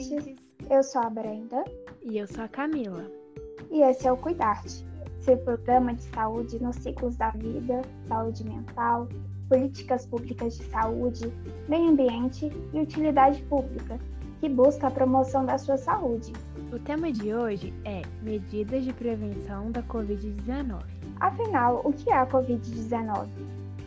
ouvintes! Eu sou a Brenda. E eu sou a Camila. E esse é o Cuidarte, seu programa de saúde nos ciclos da vida, saúde mental, políticas públicas de saúde, meio ambiente e utilidade pública, que busca a promoção da sua saúde. O tema de hoje é Medidas de Prevenção da Covid-19. Afinal, o que é a Covid-19?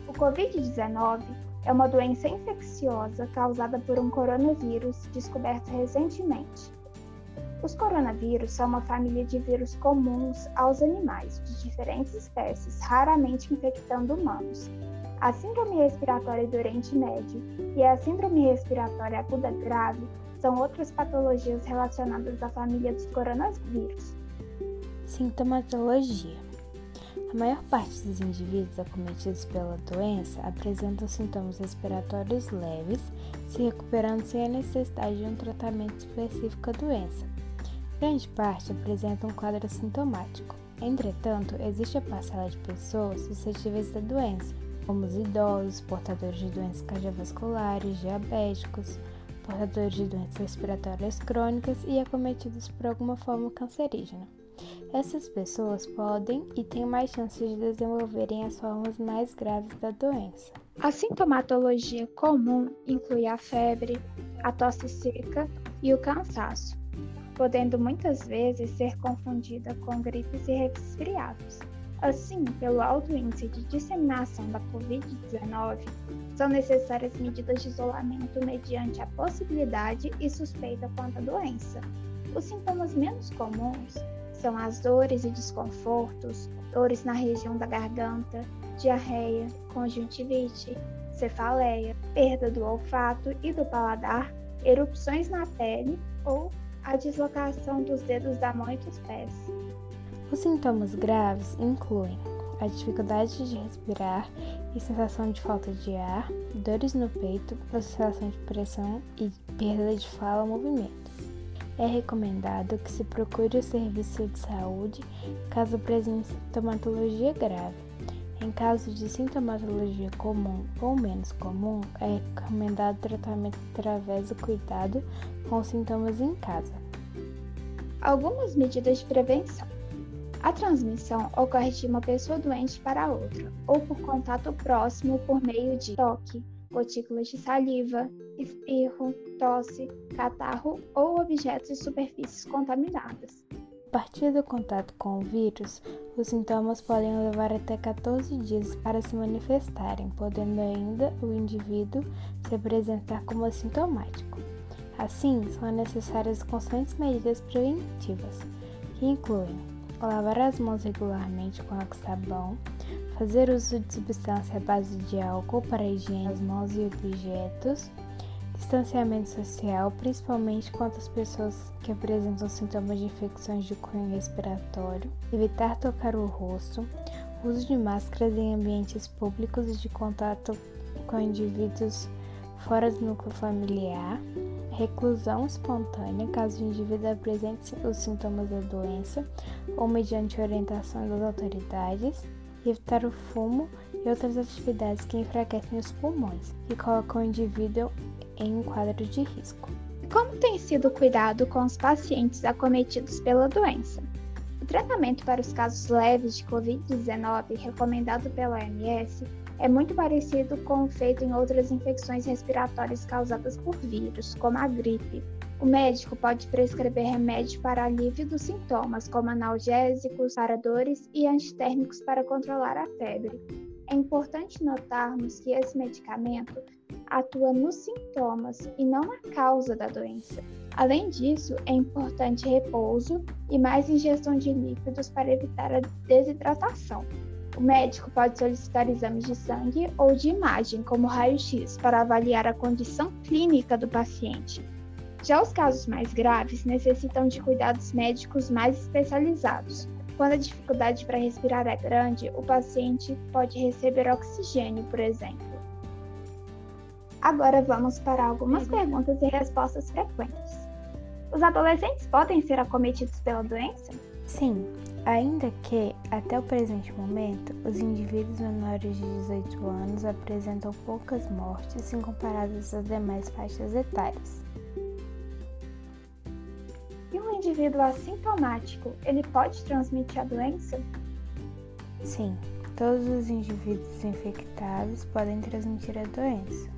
O Covid-19 é uma doença infecciosa causada por um coronavírus descoberto recentemente. Os coronavírus são uma família de vírus comuns aos animais, de diferentes espécies, raramente infectando humanos. A síndrome respiratória do Oriente Médio e a síndrome respiratória aguda grave são outras patologias relacionadas à família dos coronavírus. Sintomatologia a maior parte dos indivíduos acometidos pela doença apresentam sintomas respiratórios leves, se recuperando sem a necessidade de um tratamento específico da doença. Grande parte apresenta um quadro assintomático. Entretanto, existe a parcela de pessoas suscetíveis da doença, como os idosos, portadores de doenças cardiovasculares, diabéticos, portadores de doenças respiratórias crônicas e acometidos por alguma forma cancerígena. Essas pessoas podem e têm mais chances de desenvolverem as formas mais graves da doença. A sintomatologia comum inclui a febre, a tosse seca e o cansaço, podendo muitas vezes ser confundida com gripes e resfriados. Assim, pelo alto índice de disseminação da Covid-19, são necessárias medidas de isolamento mediante a possibilidade e suspeita quanto à doença. Os sintomas menos comuns são as dores e desconfortos, dores na região da garganta, diarreia, conjuntivite, cefaleia, perda do olfato e do paladar, erupções na pele ou a deslocação dos dedos da mão e dos pés. Os sintomas graves incluem a dificuldade de respirar e sensação de falta de ar, dores no peito, sensação de pressão e perda de fala ou movimento é recomendado que se procure o serviço de saúde caso apresente sintomatologia grave. Em caso de sintomatologia comum ou menos comum, é recomendado tratamento através do cuidado com sintomas em casa. Algumas medidas de prevenção. A transmissão ocorre de uma pessoa doente para outra, ou por contato próximo por meio de toque, gotículas de saliva, espirro, tosse, catarro ou objetos e superfícies contaminadas. A partir do contato com o vírus, os sintomas podem levar até 14 dias para se manifestarem, podendo ainda o indivíduo se apresentar como assintomático. Assim, são necessárias constantes medidas preventivas, que incluem lavar as mãos regularmente com água e sabão, fazer uso de substância à base de álcool para higiene das mãos e objetos, distanciamento social, principalmente quanto às pessoas que apresentam sintomas de infecções de cunho respiratório, evitar tocar o rosto, uso de máscaras em ambientes públicos e de contato com indivíduos fora do núcleo familiar, reclusão espontânea caso o indivíduo apresente os sintomas da doença ou mediante orientação das autoridades, evitar o fumo e outras atividades que enfraquecem os pulmões e colocam o indivíduo em um quadro de risco. Como tem sido o cuidado com os pacientes acometidos pela doença? O tratamento para os casos leves de Covid-19 recomendado pela OMS é muito parecido com o feito em outras infecções respiratórias causadas por vírus, como a gripe. O médico pode prescrever remédio para alívio dos sintomas, como analgésicos, para dores e antitérmicos para controlar a febre. É importante notarmos que esse medicamento atua nos sintomas e não na causa da doença. Além disso, é importante repouso e mais ingestão de líquidos para evitar a desidratação. O médico pode solicitar exames de sangue ou de imagem, como raio-x, para avaliar a condição clínica do paciente. Já os casos mais graves necessitam de cuidados médicos mais especializados. Quando a dificuldade para respirar é grande, o paciente pode receber oxigênio, por exemplo. Agora vamos para algumas perguntas e respostas frequentes. Os adolescentes podem ser acometidos pela doença? Sim, ainda que, até o presente momento, os indivíduos menores de 18 anos apresentam poucas mortes em comparadas às demais faixas etárias. Indivíduo assintomático, ele pode transmitir a doença? Sim, todos os indivíduos infectados podem transmitir a doença.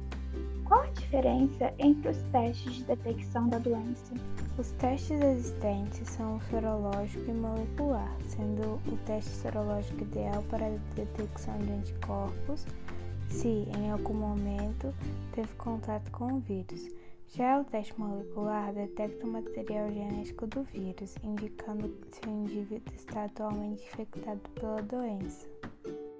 Qual a diferença entre os testes de detecção da doença? Os testes existentes são o sorológico e molecular, sendo o teste sorológico ideal para a detecção de anticorpos se, em algum momento, teve contato com o vírus. Já o teste molecular detecta o material genético do vírus, indicando se o indivíduo está atualmente infectado pela doença.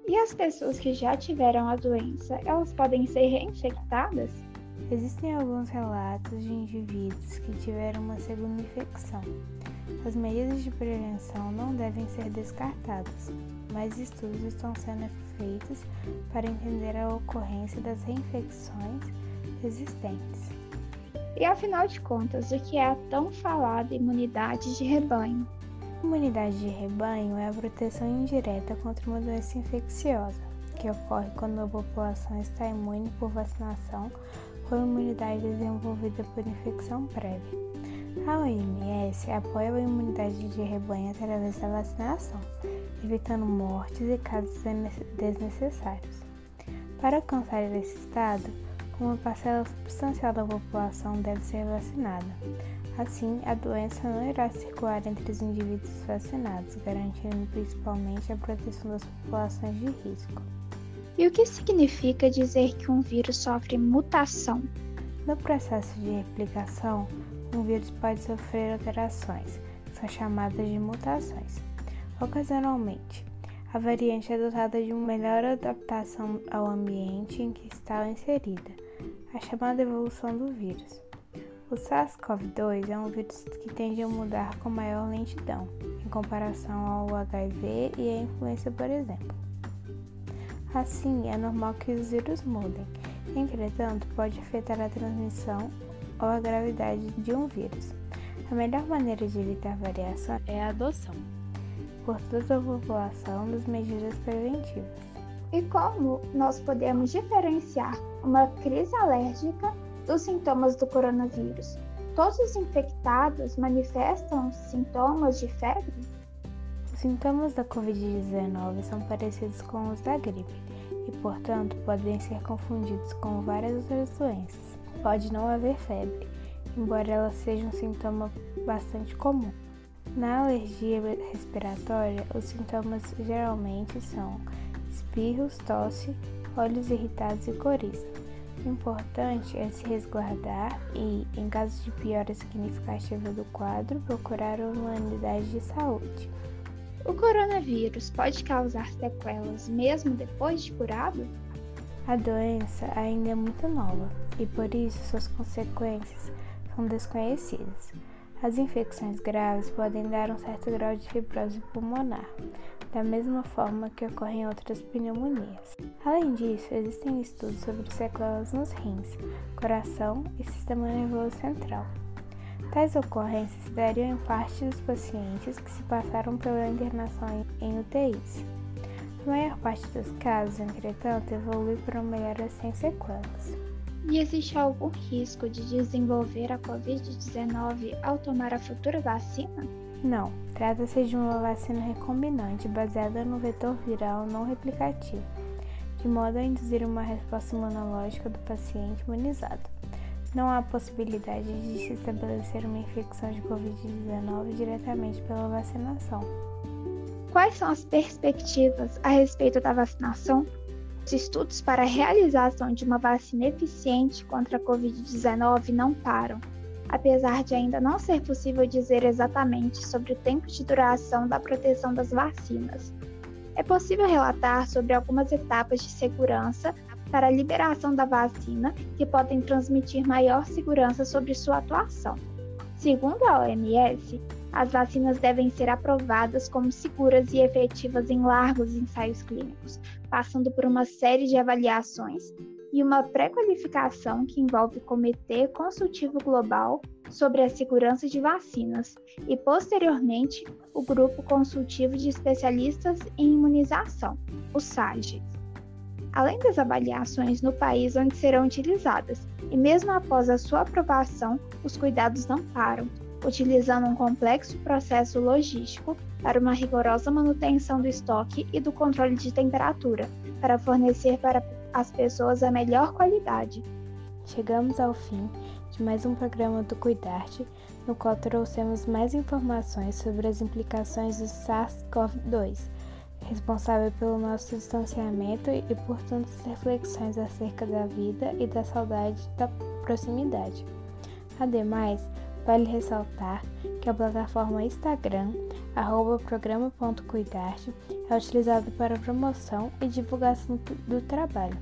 E as pessoas que já tiveram a doença, elas podem ser reinfectadas? Existem alguns relatos de indivíduos que tiveram uma segunda infecção. As medidas de prevenção não devem ser descartadas, mas estudos estão sendo feitos para entender a ocorrência das reinfecções existentes. E afinal de contas, o que é a tão falada imunidade de rebanho? Imunidade de rebanho é a proteção indireta contra uma doença infecciosa, que ocorre quando a população está imune por vacinação ou imunidade desenvolvida por infecção prévia. A OMS apoia a imunidade de rebanho através da vacinação, evitando mortes e casos desnecessários. Para alcançar esse estado, uma parcela substancial da população deve ser vacinada. Assim, a doença não irá circular entre os indivíduos vacinados, garantindo principalmente a proteção das populações de risco. E o que significa dizer que um vírus sofre mutação? No processo de replicação, um vírus pode sofrer alterações, que são chamadas de mutações. Ocasionalmente, a variante é dotada de uma melhor adaptação ao ambiente em que está inserida, a chamada evolução do vírus. O SARS-CoV-2 é um vírus que tende a mudar com maior lentidão, em comparação ao HIV e à influenza, por exemplo. Assim, é normal que os vírus mudem, entretanto, pode afetar a transmissão ou a gravidade de um vírus. A melhor maneira de evitar variação é a adoção, por toda a população, das medidas preventivas. E como nós podemos diferenciar uma crise alérgica dos sintomas do coronavírus. Todos os infectados manifestam sintomas de febre? Os sintomas da Covid-19 são parecidos com os da gripe e, portanto, podem ser confundidos com várias outras doenças. Pode não haver febre, embora ela seja um sintoma bastante comum. Na alergia respiratória, os sintomas geralmente são espirros, tosse, olhos irritados e coriza. O importante é se resguardar e, em caso de piora significativa do quadro, procurar uma unidade de saúde. O coronavírus pode causar sequelas mesmo depois de curado? A doença ainda é muito nova e por isso suas consequências são desconhecidas. As infecções graves podem dar um certo grau de fibrose pulmonar, da mesma forma que ocorrem outras pneumonias. Além disso, existem estudos sobre sequelas nos rins, coração e sistema nervoso central. Tais ocorrências se dariam em parte dos pacientes que se passaram pela internação em UTIs. A maior parte dos casos, entretanto, evolui para uma melhora sem sequelas. E existe algum risco de desenvolver a Covid-19 ao tomar a futura vacina? Não, trata-se de uma vacina recombinante baseada no vetor viral não replicativo, de modo a induzir uma resposta imunológica do paciente imunizado. Não há possibilidade de se estabelecer uma infecção de Covid-19 diretamente pela vacinação. Quais são as perspectivas a respeito da vacinação? Os estudos para a realização de uma vacina eficiente contra a Covid-19 não param apesar de ainda não ser possível dizer exatamente sobre o tempo de duração da proteção das vacinas. É possível relatar sobre algumas etapas de segurança para a liberação da vacina que podem transmitir maior segurança sobre sua atuação. Segundo a OMS, as vacinas devem ser aprovadas como seguras e efetivas em largos ensaios clínicos, passando por uma série de avaliações e uma pré-qualificação que envolve o Comitê Consultivo Global sobre a Segurança de Vacinas e, posteriormente, o Grupo Consultivo de Especialistas em Imunização, o SAGE. Além das avaliações no país onde serão utilizadas, e mesmo após a sua aprovação, os cuidados não param. utilizando um complexo processo logístico para uma rigorosa manutenção do estoque e do controle de temperatura, para fornecer para as pessoas a melhor qualidade. Chegamos ao fim de mais um programa do Cuidarte, no qual trouxemos mais informações sobre as implicações do SARS-CoV-2, responsável pelo nosso distanciamento e por tantas reflexões acerca da vida e da saudade da proximidade. Ademais, vale ressaltar que a plataforma Instagram, programa.cuidarte, é utilizada para promoção e divulgação do trabalho.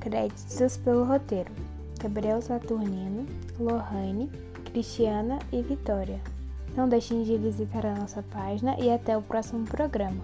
Créditos pelo roteiro: Gabriel Saturnino, Lohane, Cristiana e Vitória. Não deixem de visitar a nossa página e até o próximo programa.